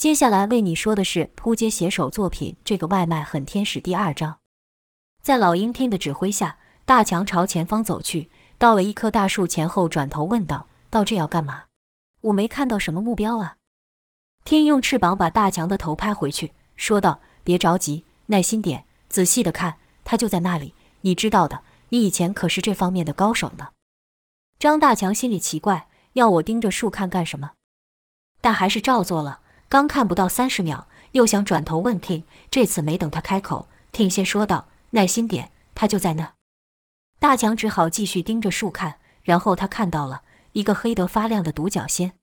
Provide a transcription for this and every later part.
接下来为你说的是扑街写手作品《这个外卖很天使》第二章。在老鹰听的指挥下，大强朝前方走去，到了一棵大树前后，转头问道：“到这要干嘛？我没看到什么目标啊。”听用翅膀把大强的头拍回去，说道：“别着急，耐心点，仔细的看，他就在那里。你知道的，你以前可是这方面的高手呢。”张大强心里奇怪，要我盯着树看干什么？但还是照做了。刚看不到三十秒，又想转头问 Ting，这次没等他开口，Ting 先说道：“耐心点，他就在那。”大强只好继续盯着树看，然后他看到了一个黑得发亮的独角仙。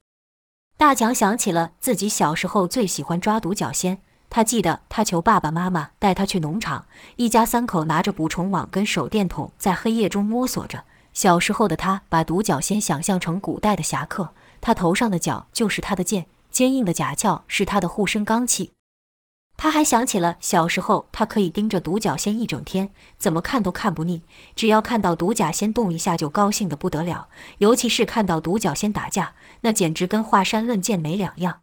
大强想起了自己小时候最喜欢抓独角仙，他记得他求爸爸妈妈带他去农场，一家三口拿着捕虫网跟手电筒在黑夜中摸索着。小时候的他把独角仙想象成古代的侠客，他头上的角就是他的剑。坚硬的甲壳是他的护身罡器。他还想起了小时候，他可以盯着独角仙一整天，怎么看都看不腻。只要看到独角仙动一下，就高兴得不得了。尤其是看到独角仙打架，那简直跟华山论剑没两样。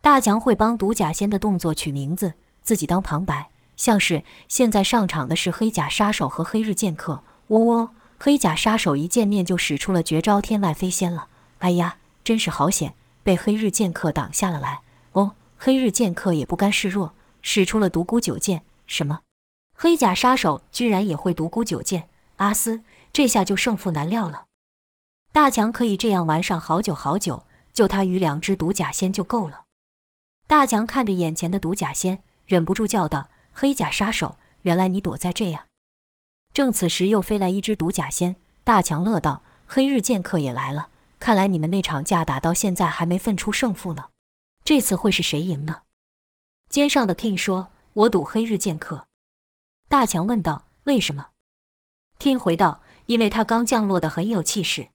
大强会帮独角仙的动作取名字，自己当旁白，像是现在上场的是黑甲杀手和黑日剑客。喔喔，黑甲杀手一见面就使出了绝招天外飞仙了。哎呀，真是好险！被黑日剑客挡下了来。哦，黑日剑客也不甘示弱，使出了独孤九剑。什么？黑甲杀手居然也会独孤九剑？阿斯，这下就胜负难料了。大强可以这样玩上好久好久，就他与两只独角仙就够了。大强看着眼前的独角仙，忍不住叫道：“黑甲杀手，原来你躲在这样。”正此时，又飞来一只独角仙。大强乐道：“黑日剑客也来了。”看来你们那场架打到现在还没分出胜负呢，这次会是谁赢呢？肩上的 King 说：“我赌黑日剑客。”大强问道：“为什么？”King 回道：“因为他刚降落的很有气势。”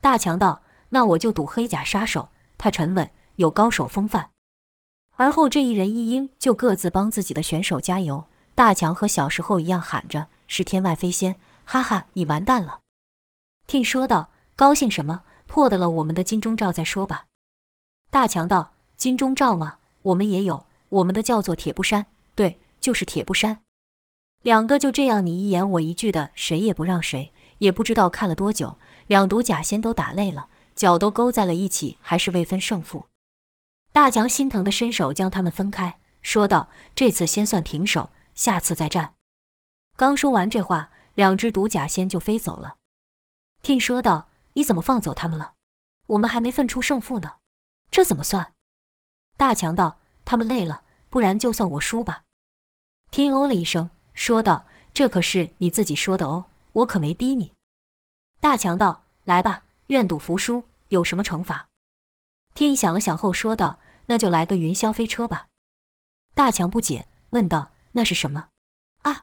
大强道：“那我就赌黑甲杀手，他沉稳，有高手风范。”而后这一人一鹰就各自帮自己的选手加油。大强和小时候一样喊着：“是天外飞仙！”哈哈，你完蛋了 ”King 说道：“高兴什么？”破得了我们的金钟罩再说吧。大强道：“金钟罩吗？我们也有，我们的叫做铁布衫。对，就是铁布衫。”两个就这样你一言我一句的，谁也不让谁。也不知道看了多久，两独角仙都打累了，脚都勾在了一起，还是未分胜负。大强心疼的伸手将他们分开，说道：“这次先算平手，下次再战。”刚说完这话，两只独角仙就飞走了。听说道。你怎么放走他们了？我们还没分出胜负呢，这怎么算？大强道：“他们累了，不然就算我输吧。”听哦了一声，说道：“这可是你自己说的哦，我可没逼你。”大强道：“来吧，愿赌服输，有什么惩罚？”听想了想后说道：“那就来个云霄飞车吧。”大强不解，问道：“那是什么？”啊！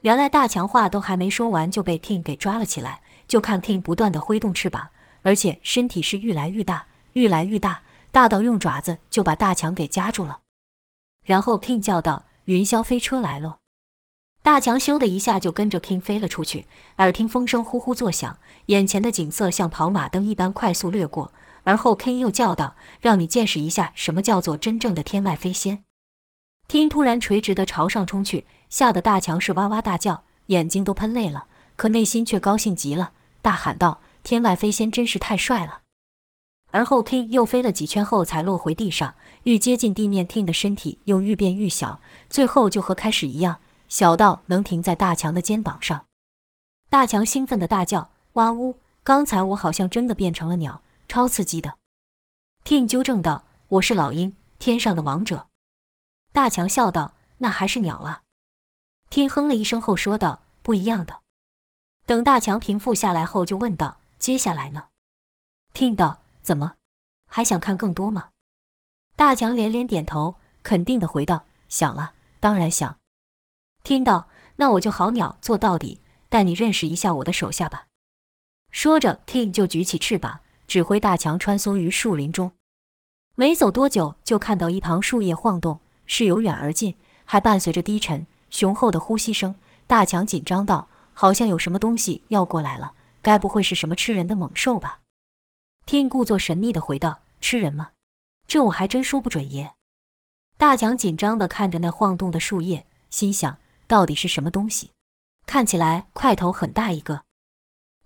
原来大强话都还没说完，就被听给抓了起来。就看 King 不断地挥动翅膀，而且身体是愈来愈大，愈来愈大，大到用爪子就把大强给夹住了。然后 King 叫道：“云霄飞车来了！”大强咻的一下就跟着 King 飞了出去，耳听风声呼呼作响，眼前的景色像跑马灯一般快速掠过。而后 King 又叫道：“让你见识一下什么叫做真正的天外飞仙！”Ting 突然垂直的朝上冲去，吓得大强是哇哇大叫，眼睛都喷泪了，可内心却高兴极了。大喊道：“天外飞仙真是太帅了！”而后 Ting 又飞了几圈后才落回地上，愈接近地面，Ting 的身体又愈变愈小，最后就和开始一样，小到能停在大强的肩膀上。大强兴奋地大叫：“哇呜！刚才我好像真的变成了鸟，超刺激的！”Ting 纠正道：“我是老鹰，天上的王者。”大强笑道：“那还是鸟啊！”Ting 哼了一声后说道：“不一样的。”等大强平复下来后，就问道：“接下来呢？”听到怎么还想看更多吗？大强连连点头，肯定的回道：“想了，当然想。”听到，那我就好鸟做到底，带你认识一下我的手下吧。说着，Ting 就举起翅膀，指挥大强穿梭于树林中。没走多久，就看到一旁树叶晃动，是由远而近，还伴随着低沉雄厚的呼吸声。大强紧张道。好像有什么东西要过来了，该不会是什么吃人的猛兽吧？Ting 故作神秘地回道：“吃人吗？这我还真说不准耶。大强紧张地看着那晃动的树叶，心想：到底是什么东西？看起来块头很大一个。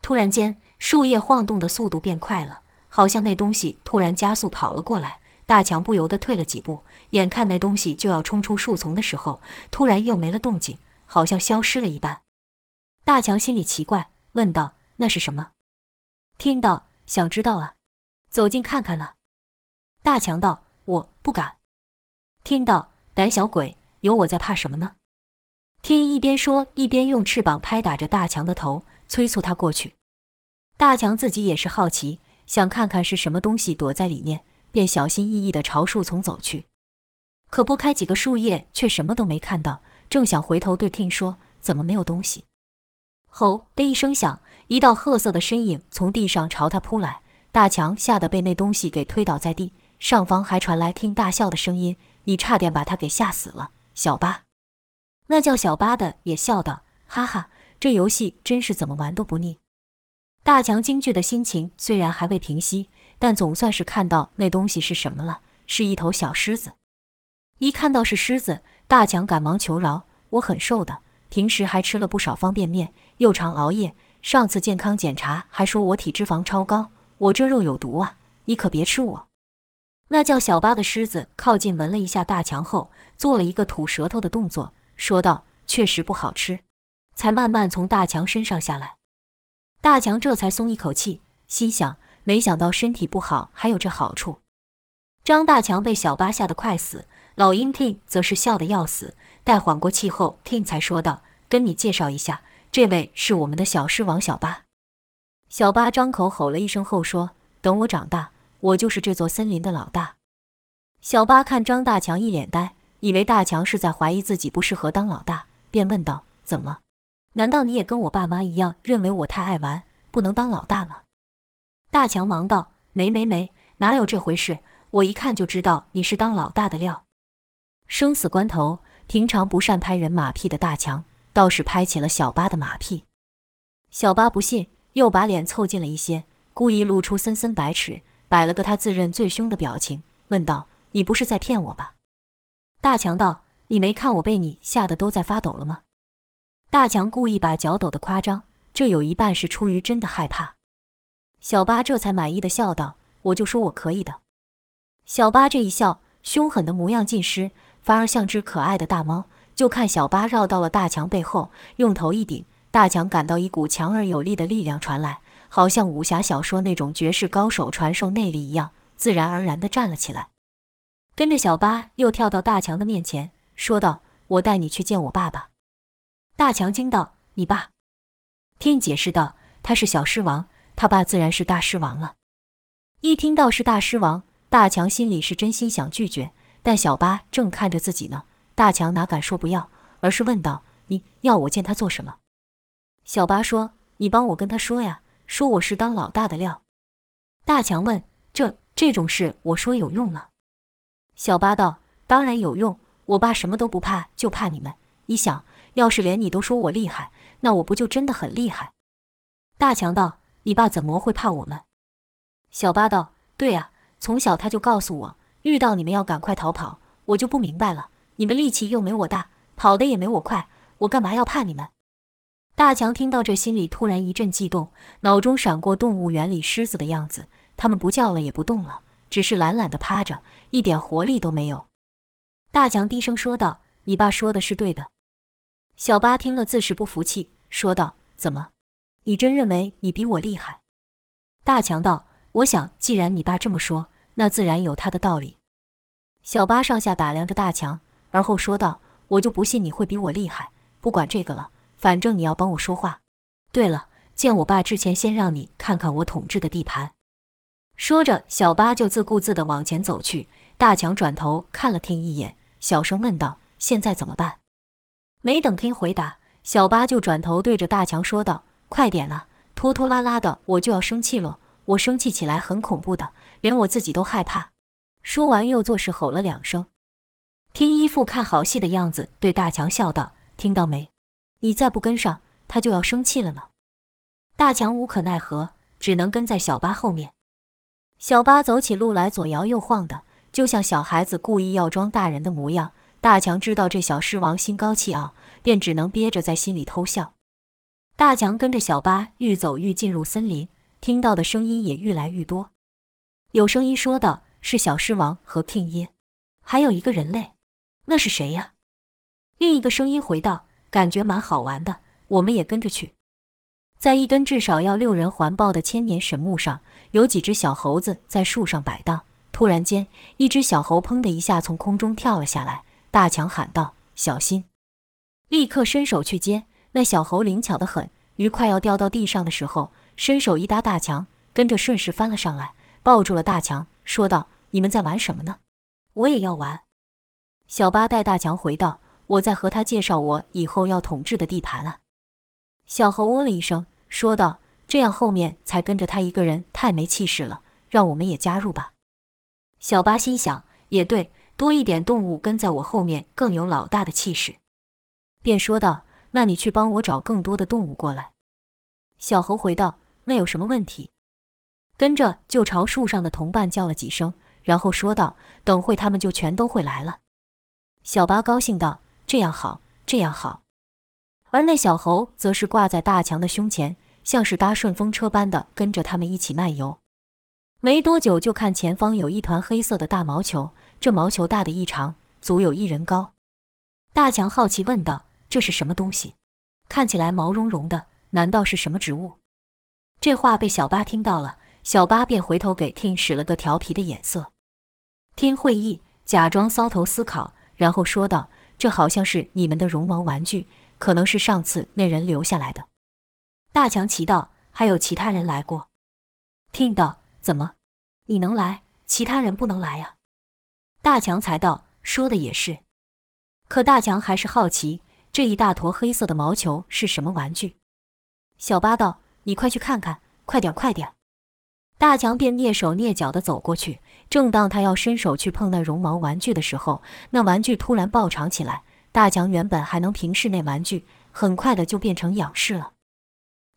突然间，树叶晃动的速度变快了，好像那东西突然加速跑了过来。大强不由得退了几步，眼看那东西就要冲出树丛的时候，突然又没了动静，好像消失了一般。大强心里奇怪，问道：“那是什么？”听到：“想知道啊，走近看看了。”大强道：“我不敢。”听到：“胆小鬼，有我在，怕什么呢？”天一边说一边用翅膀拍打着大强的头，催促他过去。大强自己也是好奇，想看看是什么东西躲在里面。便小心翼翼地朝树丛走去，可拨开几个树叶，却什么都没看到。正想回头对听说：“怎么没有东西？”吼的一声响，一道褐色的身影从地上朝他扑来。大强吓得被那东西给推倒在地，上方还传来听大笑的声音：“你差点把他给吓死了，小巴。”那叫小巴的也笑道：“哈哈，这游戏真是怎么玩都不腻。”大强惊惧的心情虽然还未平息。但总算是看到那东西是什么了，是一头小狮子。一看到是狮子，大强赶忙求饶：“我很瘦的，平时还吃了不少方便面，又常熬夜。上次健康检查还说我体脂肪超高，我这肉有毒啊！你可别吃我。”那叫小巴的狮子靠近闻了一下大强后，做了一个吐舌头的动作，说道：“确实不好吃。”才慢慢从大强身上下来。大强这才松一口气，心想。没想到身体不好还有这好处。张大强被小巴吓得快死，老鹰听则是笑得要死。待缓过气后，听才说道：“跟你介绍一下，这位是我们的小狮王小巴。”小巴张口吼了一声后说：“等我长大，我就是这座森林的老大。”小巴看张大强一脸呆，以为大强是在怀疑自己不适合当老大，便问道：“怎么？难道你也跟我爸妈一样，认为我太爱玩，不能当老大吗？”大强忙道：“没没没，哪有这回事？我一看就知道你是当老大的料。”生死关头，平常不善拍人马屁的大强倒是拍起了小巴的马屁。小巴不信，又把脸凑近了一些，故意露出森森白齿，摆了个他自认最凶的表情，问道：“你不是在骗我吧？”大强道：“你没看我被你吓得都在发抖了吗？”大强故意把脚抖得夸张，这有一半是出于真的害怕。小巴这才满意的笑道：“我就说我可以的。”小巴这一笑，凶狠的模样尽失，反而像只可爱的大猫。就看小巴绕到了大强背后，用头一顶，大强感到一股强而有力的力量传来，好像武侠小说那种绝世高手传授内力一样，自然而然地站了起来。跟着小巴又跳到大强的面前，说道：“我带你去见我爸爸。”大强惊道：“你爸？”听解释道：“他是小狮王。”他爸自然是大狮王了。一听到是大狮王，大强心里是真心想拒绝，但小巴正看着自己呢，大强哪敢说不要，而是问道：“你要我见他做什么？”小巴说：“你帮我跟他说呀，说我是当老大的料。”大强问：“这这种事，我说有用吗？”小巴道：“当然有用，我爸什么都不怕，就怕你们。你想要是连你都说我厉害，那我不就真的很厉害？”大强道。你爸怎么会怕我们？小巴道：“对呀，从小他就告诉我，遇到你们要赶快逃跑。我就不明白了，你们力气又没我大，跑得也没我快，我干嘛要怕你们？”大强听到这，心里突然一阵悸动，脑中闪过动物园里狮子的样子，他们不叫了，也不动了，只是懒懒地趴着，一点活力都没有。大强低声说道：“你爸说的是对的。”小巴听了，自是不服气，说道：“怎么？”你真认为你比我厉害？大强道：“我想，既然你爸这么说，那自然有他的道理。”小巴上下打量着大强，而后说道：“我就不信你会比我厉害。不管这个了，反正你要帮我说话。对了，见我爸之前，先让你看看我统治的地盘。”说着，小巴就自顾自地往前走去。大强转头看了听一眼，小声问道：“现在怎么办？”没等听回答，小巴就转头对着大强说道。快点了，拖拖拉拉的，我就要生气了。我生气起来很恐怖的，连我自己都害怕。说完，又作势吼了两声。听一副看好戏的样子，对大强笑道：“听到没？你再不跟上，他就要生气了呢。”大强无可奈何，只能跟在小巴后面。小巴走起路来左摇右晃的，就像小孩子故意要装大人的模样。大强知道这小狮王心高气傲，便只能憋着在心里偷笑。大强跟着小八愈走愈进入森林，听到的声音也愈来愈多。有声音说道：“是小狮王和 King 耶，还有一个人类，那是谁呀？”另一个声音回道：“感觉蛮好玩的，我们也跟着去。”在一根至少要六人环抱的千年神木上，有几只小猴子在树上摆荡。突然间，一只小猴砰的一下从空中跳了下来。大强喊道：“小心！”立刻伸手去接。那小猴灵巧得很，于快要掉到地上的时候，伸手一搭大强，跟着顺势翻了上来，抱住了大强，说道：“你们在玩什么呢？我也要玩。”小八带大强回道：“我在和他介绍我以后要统治的地盘啊。”小猴哦了一声，说道：“这样后面才跟着他一个人太没气势了，让我们也加入吧。”小八心想：“也对。”多一点动物跟在我后面，更有老大的气势，便说道：“那你去帮我找更多的动物过来。”小猴回道：“那有什么问题？”跟着就朝树上的同伴叫了几声，然后说道：“等会他们就全都会来了。”小八高兴道：“这样好，这样好。”而那小猴则是挂在大强的胸前，像是搭顺风车般的跟着他们一起漫游。没多久，就看前方有一团黑色的大毛球。这毛球大的异常，足有一人高。大强好奇问道：“这是什么东西？看起来毛茸茸的，难道是什么植物？”这话被小八听到了，小八便回头给听使了个调皮的眼色。听会意，假装搔头思考，然后说道：“这好像是你们的绒毛玩具，可能是上次那人留下来的。”大强奇道：“还有其他人来过？”听道：“怎么？你能来，其他人不能来呀？”大强才道：“说的也是。”可大强还是好奇，这一大坨黑色的毛球是什么玩具？小八道：“你快去看看，快点，快点！”大强便蹑手蹑脚地走过去。正当他要伸手去碰那绒毛玩具的时候，那玩具突然暴涨起来。大强原本还能平视那玩具，很快的就变成仰视了。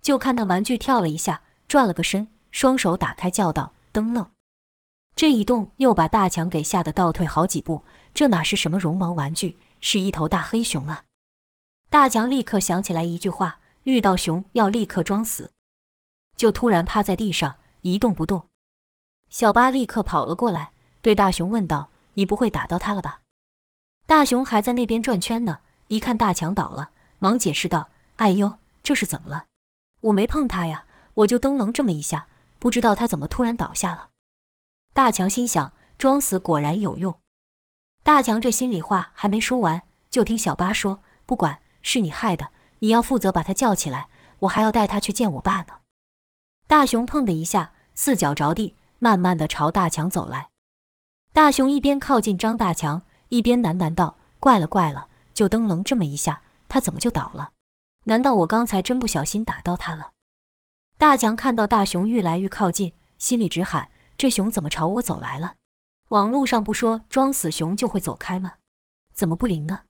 就看那玩具跳了一下，转了个身，双手打开，叫道：“噔愣！”这一动又把大强给吓得倒退好几步。这哪是什么绒毛玩具，是一头大黑熊啊！大强立刻想起来一句话：遇到熊要立刻装死，就突然趴在地上一动不动。小八立刻跑了过来，对大熊问道：“你不会打到他了吧？”大熊还在那边转圈呢，一看大强倒了，忙解释道：“哎呦，这是怎么了？我没碰他呀，我就噔楞这么一下，不知道他怎么突然倒下了。”大强心想，装死果然有用。大强这心里话还没说完，就听小八说：“不管是你害的，你要负责把他叫起来，我还要带他去见我爸呢。”大熊砰的一下，四脚着地，慢慢的朝大强走来。大熊一边靠近张大强，一边喃喃道：“怪了怪了，就灯笼这么一下，他怎么就倒了？难道我刚才真不小心打到他了？”大强看到大熊愈来愈靠近，心里直喊。这熊怎么朝我走来了？网络上不说装死熊就会走开吗？怎么不灵呢？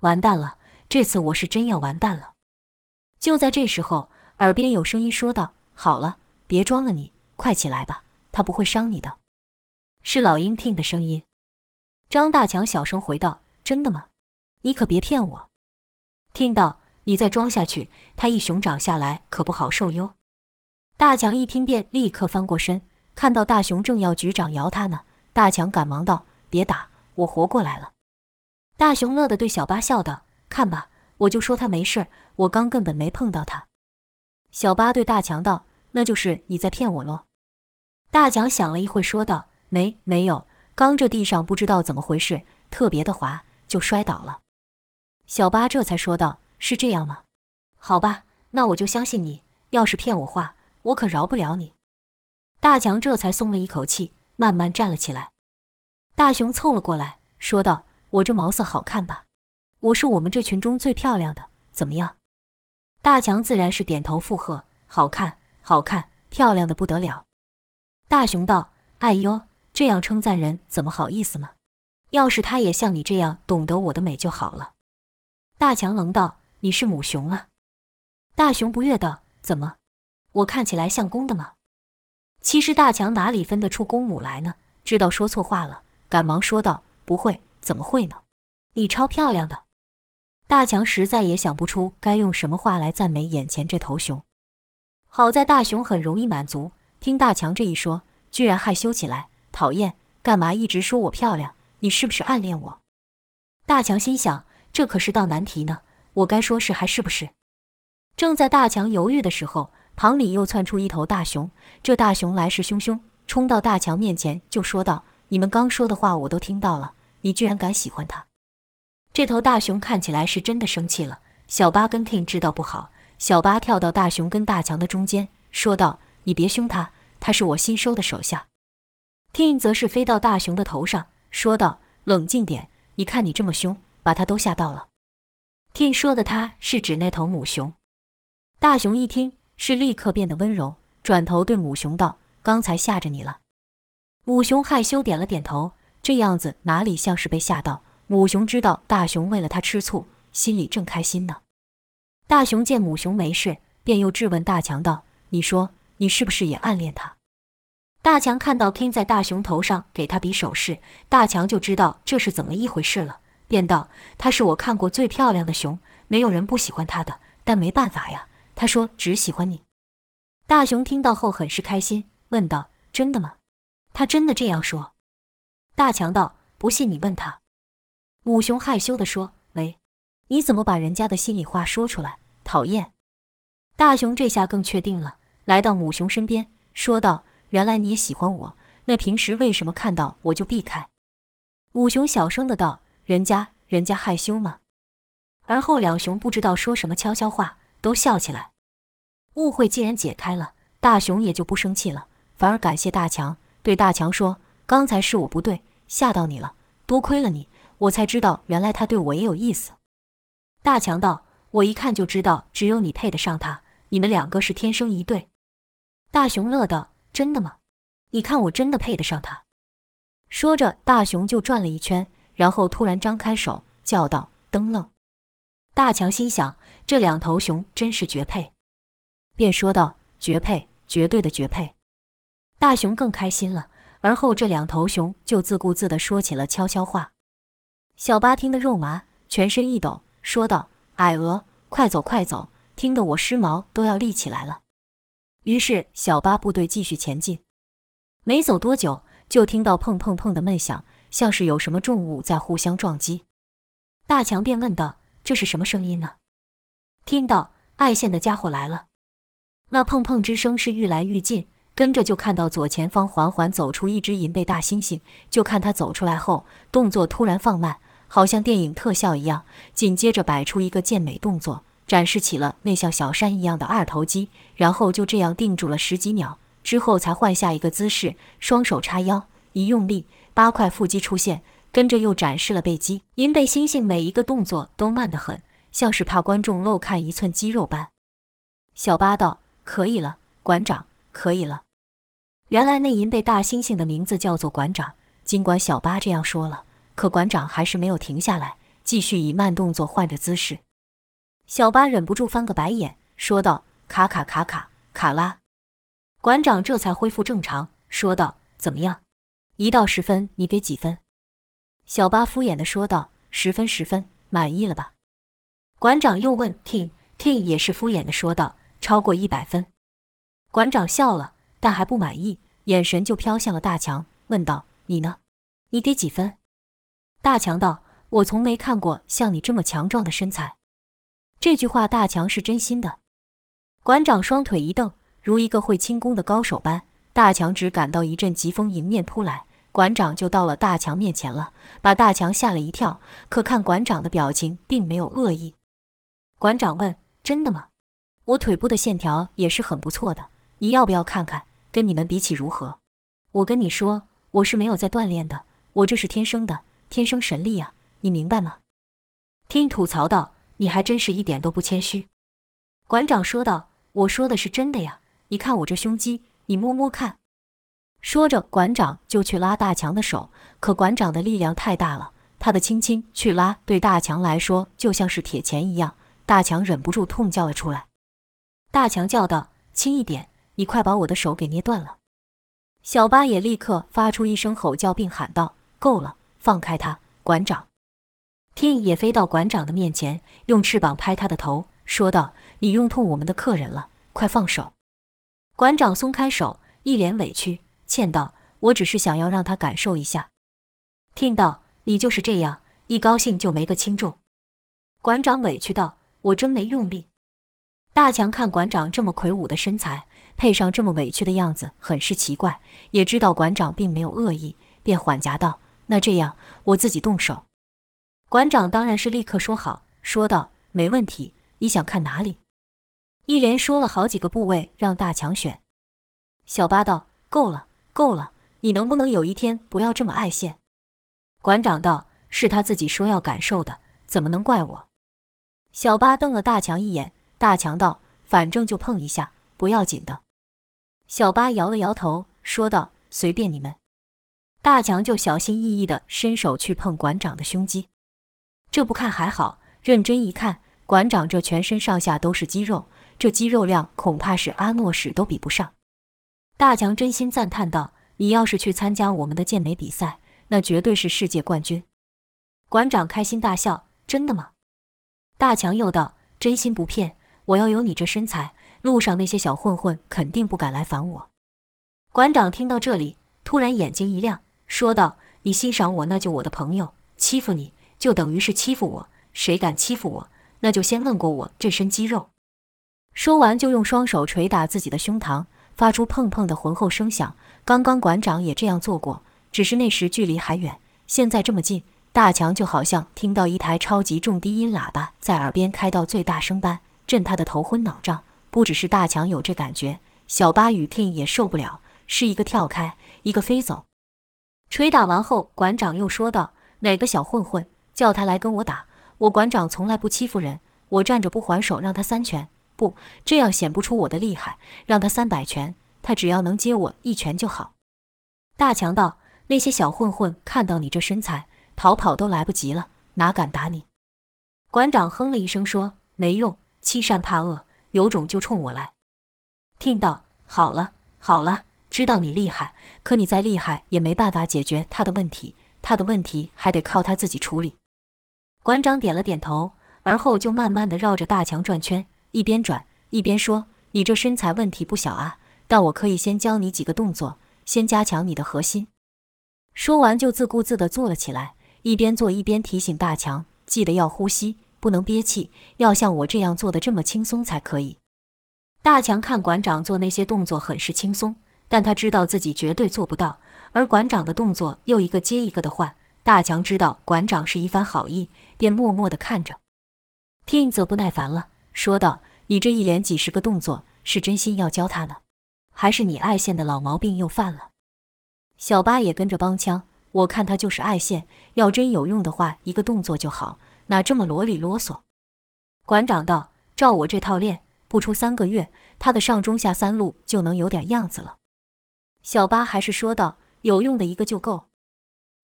完蛋了，这次我是真要完蛋了！就在这时候，耳边有声音说道：“好了，别装了你，快起来吧，他不会伤你的。”是老鹰听的声音。张大强小声回道：“真的吗？你可别骗我。”听到，你再装下去，他一熊掌下来可不好受哟。大强一听便立刻翻过身。看到大熊正要举掌摇他呢，大强赶忙道：“别打，我活过来了。”大熊乐得对小八笑道：“看吧，我就说他没事，我刚根本没碰到他。”小八对大强道：“那就是你在骗我喽。”大强想了一会，说道：“没，没有，刚这地上不知道怎么回事，特别的滑，就摔倒了。”小八这才说道：“是这样吗？好吧，那我就相信你。要是骗我话，我可饶不了你。”大强这才松了一口气，慢慢站了起来。大熊凑了过来，说道：“我这毛色好看吧？我是我们这群中最漂亮的，怎么样？”大强自然是点头附和：“好看，好看，漂亮的不得了。”大熊道：“哎呦，这样称赞人怎么好意思嘛？要是他也像你这样懂得我的美就好了。”大强冷道：“你是母熊啊？”大熊不悦道：“怎么？我看起来像公的吗？”其实大强哪里分得出公母来呢？知道说错话了，赶忙说道：“不会，怎么会呢？你超漂亮的。”大强实在也想不出该用什么话来赞美眼前这头熊。好在大熊很容易满足，听大强这一说，居然害羞起来。讨厌，干嘛一直说我漂亮？你是不是暗恋我？大强心想，这可是道难题呢，我该说是还是不是？正在大强犹豫的时候，旁里又窜出一头大熊。这大熊来势汹汹，冲到大强面前就说道：“你们刚说的话我都听到了，你居然敢喜欢他？”这头大熊看起来是真的生气了。小巴跟 King 知道不好，小巴跳到大熊跟大强的中间，说道：“你别凶他，他是我新收的手下。” King 则是飞到大熊的头上，说道：“冷静点，你看你这么凶，把他都吓到了。”King 说的他是指那头母熊。大熊一听，是立刻变得温柔，转头对母熊道：“刚才吓着你了。”母熊害羞点了点头，这样子哪里像是被吓到。母熊知道大熊为了它吃醋，心里正开心呢。大熊见母熊没事，便又质问大强道：“你说，你是不是也暗恋他？”大强看到 King 在大熊头上给他比手势，大强就知道这是怎么一回事了，便道：“他是我看过最漂亮的熊，没有人不喜欢他的。但没办法呀，他说只喜欢你。”大熊听到后很是开心，问道：“真的吗？他真的这样说？”大强道：“不信你问他。”母熊害羞地说：“喂，你怎么把人家的心里话说出来？讨厌！”大熊这下更确定了，来到母熊身边，说道：“原来你也喜欢我，那平时为什么看到我就避开？”母熊小声的道：“人家，人家害羞吗？”而后两熊不知道说什么悄悄话，都笑起来。误会既然解开了，大熊也就不生气了，反而感谢大强，对大强说：“刚才是我不对，吓到你了，多亏了你。”我才知道，原来他对我也有意思。大强道：“我一看就知道，只有你配得上他。你们两个是天生一对。”大熊乐道：“真的吗？你看我真的配得上他。”说着，大熊就转了一圈，然后突然张开手，叫道：“灯愣！”大强心想：这两头熊真是绝配，便说道：“绝配，绝对的绝配。”大熊更开心了。而后，这两头熊就自顾自地说起了悄悄话。小巴听得肉麻，全身一抖，说道：“矮鹅，快走快走，听得我湿毛都要立起来了。”于是小巴部队继续前进。没走多久，就听到砰砰砰的闷响，像是有什么重物在互相撞击。大强便问道：“这是什么声音呢？”听到爱线的家伙来了，那砰砰之声是愈来愈近。跟着就看到左前方缓缓走出一只银背大猩猩，就看他走出来后，动作突然放慢，好像电影特效一样。紧接着摆出一个健美动作，展示起了那像小山一样的二头肌，然后就这样定住了十几秒，之后才换下一个姿势，双手叉腰，一用力，八块腹肌出现，跟着又展示了背肌。银背猩猩每一个动作都慢得很，像是怕观众漏看一寸肌肉般。小巴道：“可以了，馆长，可以了。”原来那银背大猩猩的名字叫做馆长。尽管小巴这样说了，可馆长还是没有停下来，继续以慢动作换着姿势。小巴忍不住翻个白眼，说道：“卡卡卡卡卡拉。”馆长这才恢复正常，说道：“怎么样？一到十分，你给几分？”小巴敷衍的说道：“十分，十分，满意了吧？”馆长又问 King，King 也是敷衍的说道：“超过一百分。”馆长笑了。但还不满意，眼神就飘向了大强，问道：“你呢？你给几分？”大强道：“我从没看过像你这么强壮的身材。”这句话大强是真心的。馆长双腿一蹬，如一个会轻功的高手般，大强只感到一阵疾风迎面扑来，馆长就到了大强面前了，把大强吓了一跳。可看馆长的表情，并没有恶意。馆长问：“真的吗？我腿部的线条也是很不错的，你要不要看看？”跟你们比起如何？我跟你说，我是没有在锻炼的，我这是天生的，天生神力啊，你明白吗？听吐槽道：“你还真是一点都不谦虚。”馆长说道：“我说的是真的呀，你看我这胸肌，你摸摸看。”说着，馆长就去拉大强的手，可馆长的力量太大了，他的轻轻去拉对大强来说就像是铁钳一样，大强忍不住痛叫了出来。大强叫道：“轻一点。”你快把我的手给捏断了！小巴也立刻发出一声吼叫，并喊道：“够了，放开他，馆长。听也飞到馆长的面前，用翅膀拍他的头，说道：“你用痛我们的客人了，快放手！”馆长松开手，一脸委屈，歉道：“我只是想要让他感受一下。”听道：“你就是这样，一高兴就没个轻重。”馆长委屈道：“我真没用力。”大强看馆长这么魁梧的身材，配上这么委屈的样子，很是奇怪，也知道馆长并没有恶意，便缓颊道：“那这样，我自己动手。”馆长当然是立刻说好，说道：“没问题，你想看哪里？”一连说了好几个部位让大强选。小八道：“够了，够了，你能不能有一天不要这么爱现？”馆长道：“是他自己说要感受的，怎么能怪我？”小八瞪了大强一眼，大强道：“反正就碰一下，不要紧的。”小八摇了摇头，说道：“随便你们。”大强就小心翼翼地伸手去碰馆长的胸肌。这不看还好，认真一看，馆长这全身上下都是肌肉，这肌肉量恐怕是阿诺史都比不上。大强真心赞叹道：“你要是去参加我们的健美比赛，那绝对是世界冠军。”馆长开心大笑：“真的吗？”大强又道：“真心不骗，我要有你这身材，路上那些小混混肯定不敢来烦我。”馆长听到这里，突然眼睛一亮，说道：“你欣赏我，那就我的朋友；欺负你。”就等于是欺负我，谁敢欺负我，那就先问过我这身肌肉。说完，就用双手捶打自己的胸膛，发出砰砰的浑厚声响。刚刚馆长也这样做过，只是那时距离还远，现在这么近，大强就好像听到一台超级重低音喇叭在耳边开到最大声般，震他的头昏脑胀。不只是大强有这感觉，小八与 King 也受不了，是一个跳开，一个飞走。捶打完后，馆长又说道：“哪个小混混？”叫他来跟我打，我馆长从来不欺负人。我站着不还手，让他三拳，不这样显不出我的厉害。让他三百拳，他只要能接我一拳就好。大强道：“那些小混混看到你这身材，逃跑都来不及了，哪敢打你？”馆长哼了一声说：“没用，欺善怕恶，有种就冲我来。”听到好了好了，知道你厉害，可你再厉害也没办法解决他的问题，他的问题还得靠他自己处理。馆长点了点头，而后就慢慢地绕着大强转圈，一边转一边说：“你这身材问题不小啊，但我可以先教你几个动作，先加强你的核心。”说完就自顾自地坐了起来，一边做一边提醒大强：“记得要呼吸，不能憋气，要像我这样做的这么轻松才可以。”大强看馆长做那些动作很是轻松，但他知道自己绝对做不到，而馆长的动作又一个接一个的换。大强知道馆长是一番好意，便默默地看着。听则不耐烦了，说道：“你这一连几十个动作，是真心要教他呢，还是你爱线的老毛病又犯了？”小八也跟着帮腔：“我看他就是爱线，要真有用的话，一个动作就好，哪这么啰里啰嗦？”馆长道：“照我这套练，不出三个月，他的上中下三路就能有点样子了。”小八还是说道：“有用的一个就够。”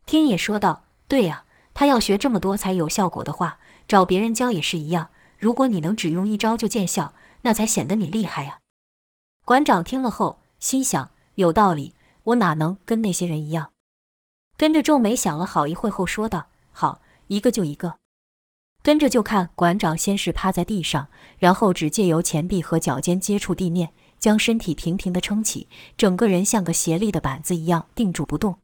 天也说道：“对呀，他要学这么多才有效果的话，找别人教也是一样。如果你能只用一招就见效，那才显得你厉害呀。”馆长听了后心想：“有道理，我哪能跟那些人一样？”跟着皱眉想了好一会后说道：“好，一个就一个。”跟着就看馆长先是趴在地上，然后只借由前臂和脚尖接触地面，将身体平平地撑起，整个人像个斜立的板子一样定住不动。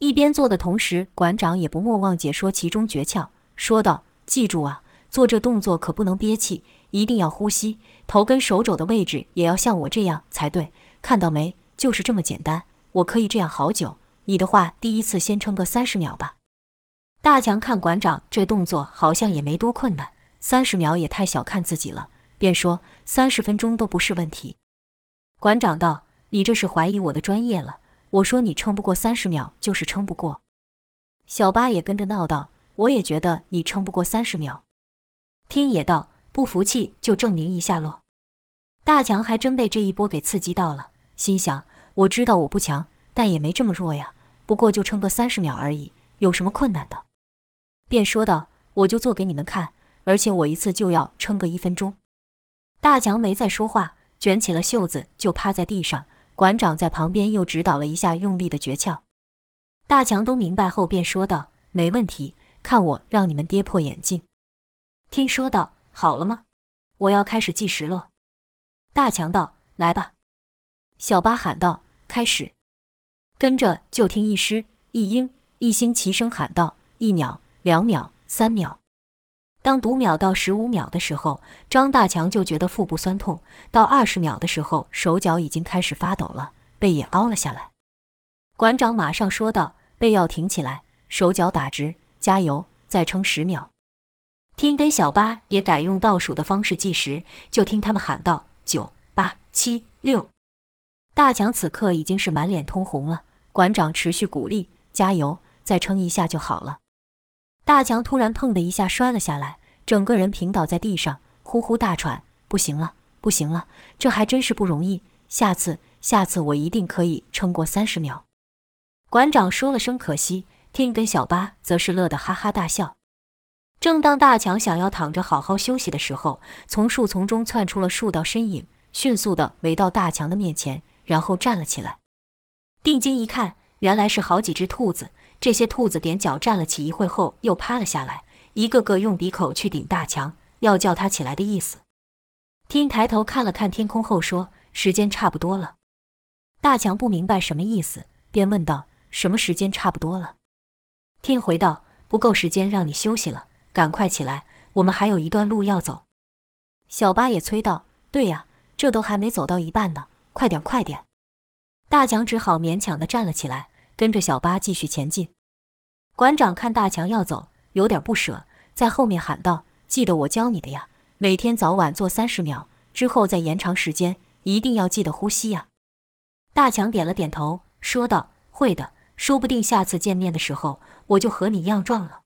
一边做的同时，馆长也不莫忘解说其中诀窍，说道：“记住啊，做这动作可不能憋气，一定要呼吸，头跟手肘的位置也要像我这样才对，看到没？就是这么简单。我可以这样好久，你的话，第一次先撑个三十秒吧。”大强看馆长这动作好像也没多困难，三十秒也太小看自己了，便说：“三十分钟都不是问题。”馆长道：“你这是怀疑我的专业了。”我说你撑不过三十秒，就是撑不过。小八也跟着闹道：“我也觉得你撑不过三十秒。”听也道：“不服气就证明一下喽。”大强还真被这一波给刺激到了，心想：“我知道我不强，但也没这么弱呀，不过就撑个三十秒而已，有什么困难的？”便说道：“我就做给你们看，而且我一次就要撑个一分钟。”大强没再说话，卷起了袖子就趴在地上。馆长在旁边又指导了一下用力的诀窍。大强都明白后，便说道：“没问题，看我让你们跌破眼镜。”听说道：“好了吗？我要开始计时了。”大强道：“来吧。”小八喊道：“开始！”跟着就听一师一鹰一星齐声喊道：“一秒，两秒，三秒。”当读秒到十五秒的时候，张大强就觉得腹部酸痛；到二十秒的时候，手脚已经开始发抖了，背也凹了下来。馆长马上说道：“背要挺起来，手脚打直，加油！再撑十秒。”听跟小八也改用倒数的方式计时，就听他们喊道：“九、八、七、六。”大强此刻已经是满脸通红了。馆长持续鼓励：“加油，再撑一下就好了。”大强突然砰的一下摔了下来，整个人平倒在地上，呼呼大喘。不行了，不行了，这还真是不容易。下次，下次我一定可以撑过三十秒。馆长说了声可惜，听跟小八则是乐得哈哈大笑。正当大强想要躺着好好休息的时候，从树丛中窜出了数道身影，迅速地围到大强的面前，然后站了起来。定睛一看，原来是好几只兔子。这些兔子踮脚站了起一会后，又趴了下来，一个个用鼻口去顶大强，要叫他起来的意思。听抬头看了看天空后说：“时间差不多了。”大强不明白什么意思，便问道：“什么时间差不多了？”听回道：“不够时间让你休息了，赶快起来，我们还有一段路要走。”小八也催道：“对呀，这都还没走到一半呢，快点，快点！”大强只好勉强地站了起来。跟着小八继续前进。馆长看大强要走，有点不舍，在后面喊道：“记得我教你的呀，每天早晚做三十秒，之后再延长时间，一定要记得呼吸呀。”大强点了点头，说道：“会的，说不定下次见面的时候，我就和你一样壮了。”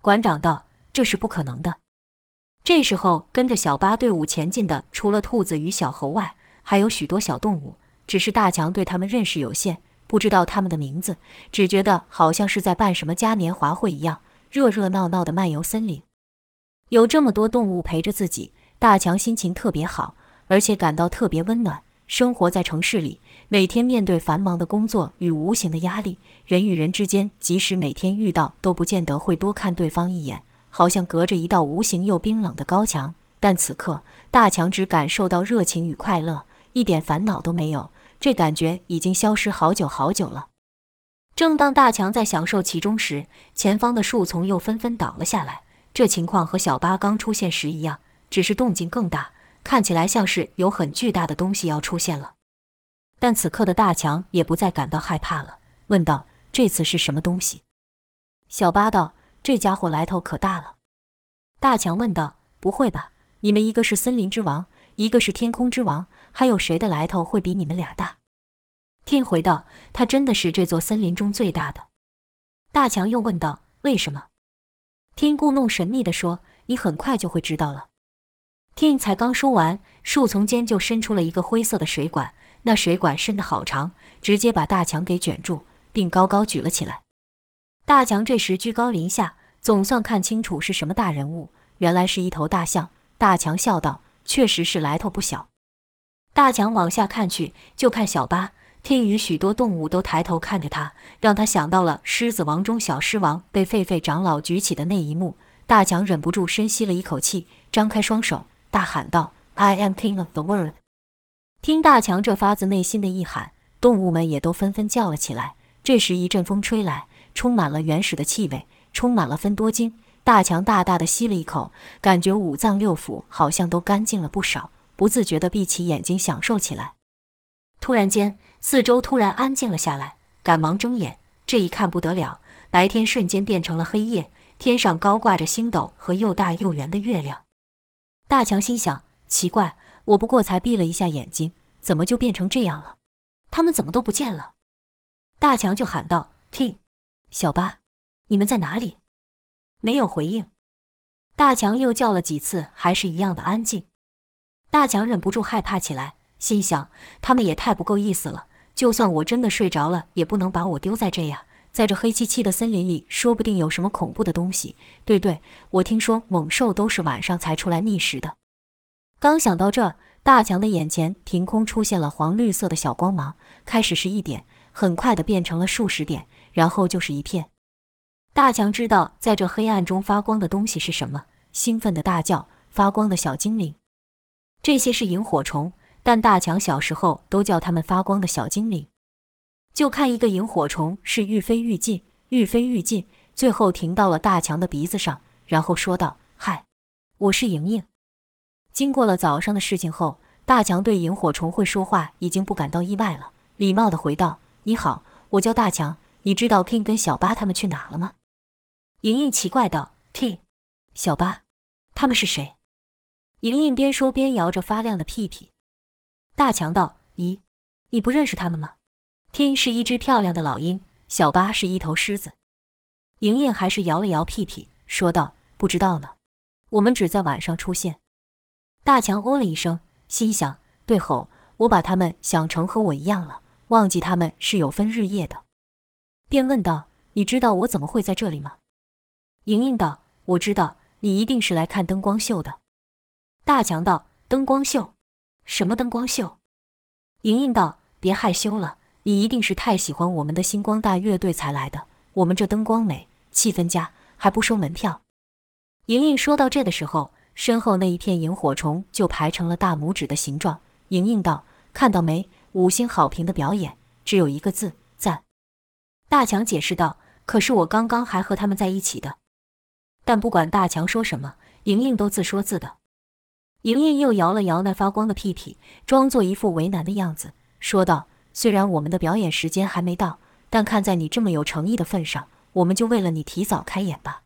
馆长道：“这是不可能的。”这时候，跟着小八队伍前进的，除了兔子与小猴外，还有许多小动物，只是大强对他们认识有限。不知道他们的名字，只觉得好像是在办什么嘉年华会一样，热热闹闹的漫游森林。有这么多动物陪着自己，大强心情特别好，而且感到特别温暖。生活在城市里，每天面对繁忙的工作与无形的压力，人与人之间，即使每天遇到，都不见得会多看对方一眼，好像隔着一道无形又冰冷的高墙。但此刻，大强只感受到热情与快乐，一点烦恼都没有。这感觉已经消失好久好久了。正当大强在享受其中时，前方的树丛又纷纷倒了下来。这情况和小八刚出现时一样，只是动静更大，看起来像是有很巨大的东西要出现了。但此刻的大强也不再感到害怕了，问道：“这次是什么东西？”小八道：“这家伙来头可大了。”大强问道：“不会吧？你们一个是森林之王，一个是天空之王。”还有谁的来头会比你们俩大？天回道：“他真的是这座森林中最大的。”大强又问道：“为什么？”天故弄神秘地说：“你很快就会知道了。”天才刚说完，树丛间就伸出了一个灰色的水管，那水管伸得好长，直接把大强给卷住，并高高举了起来。大强这时居高临下，总算看清楚是什么大人物，原来是一头大象。大强笑道：“确实是来头不小。”大强往下看去，就看小八、天与许多动物都抬头看着他，让他想到了《狮子王》中小狮王被狒狒长老举起的那一幕。大强忍不住深吸了一口气，张开双手，大喊道：“I am king of the world！” 听大强这发自内心的一喊，动物们也都纷纷叫了起来。这时一阵风吹来，充满了原始的气味，充满了芬多精。大强大大的吸了一口，感觉五脏六腑好像都干净了不少。不自觉地闭起眼睛享受起来。突然间，四周突然安静了下来，赶忙睁眼，这一看不得了，白天瞬间变成了黑夜，天上高挂着星斗和又大又圆的月亮。大强心想：奇怪，我不过才闭了一下眼睛，怎么就变成这样了？他们怎么都不见了？大强就喊道：“听，小八，你们在哪里？”没有回应。大强又叫了几次，还是一样的安静。大强忍不住害怕起来，心想：他们也太不够意思了。就算我真的睡着了，也不能把我丢在这样，在这黑漆漆的森林里，说不定有什么恐怖的东西。对对，我听说猛兽都是晚上才出来觅食的。刚想到这，大强的眼前凭空出现了黄绿色的小光芒，开始是一点，很快的变成了数十点，然后就是一片。大强知道在这黑暗中发光的东西是什么，兴奋的大叫：“发光的小精灵！”这些是萤火虫，但大强小时候都叫它们发光的小精灵。就看一个萤火虫是愈飞愈近，愈飞愈近，最后停到了大强的鼻子上，然后说道：“嗨，我是莹莹。”经过了早上的事情后，大强对萤火虫会说话已经不感到意外了，礼貌地回道：“你好，我叫大强。你知道 King 跟小巴他们去哪了吗？”莹莹奇怪道：“King，小巴，他们是谁？”莹莹边说边摇着发亮的屁屁。大强道：“咦，你不认识他们吗？”天是一只漂亮的老鹰，小巴是一头狮子。莹莹还是摇了摇屁屁，说道：“不知道呢，我们只在晚上出现。”大强哦了一声，心想：“对吼，我把他们想成和我一样了，忘记他们是有分日夜的。”便问道：“你知道我怎么会在这里吗？”莹莹道：“我知道，你一定是来看灯光秀的。”大强道：“灯光秀？什么灯光秀？”莹莹道：“别害羞了。”你一定是太喜欢我们的星光大乐队才来的。我们这灯光美，气氛佳，还不收门票。莹莹说到这的时候，身后那一片萤火虫就排成了大拇指的形状。莹莹道：“看到没？五星好评的表演，只有一个字：赞。”大强解释道：“可是我刚刚还和他们在一起的。”但不管大强说什么，莹莹都自说自的。莹莹又摇了摇那发光的屁屁，装作一副为难的样子，说道。虽然我们的表演时间还没到，但看在你这么有诚意的份上，我们就为了你提早开演吧。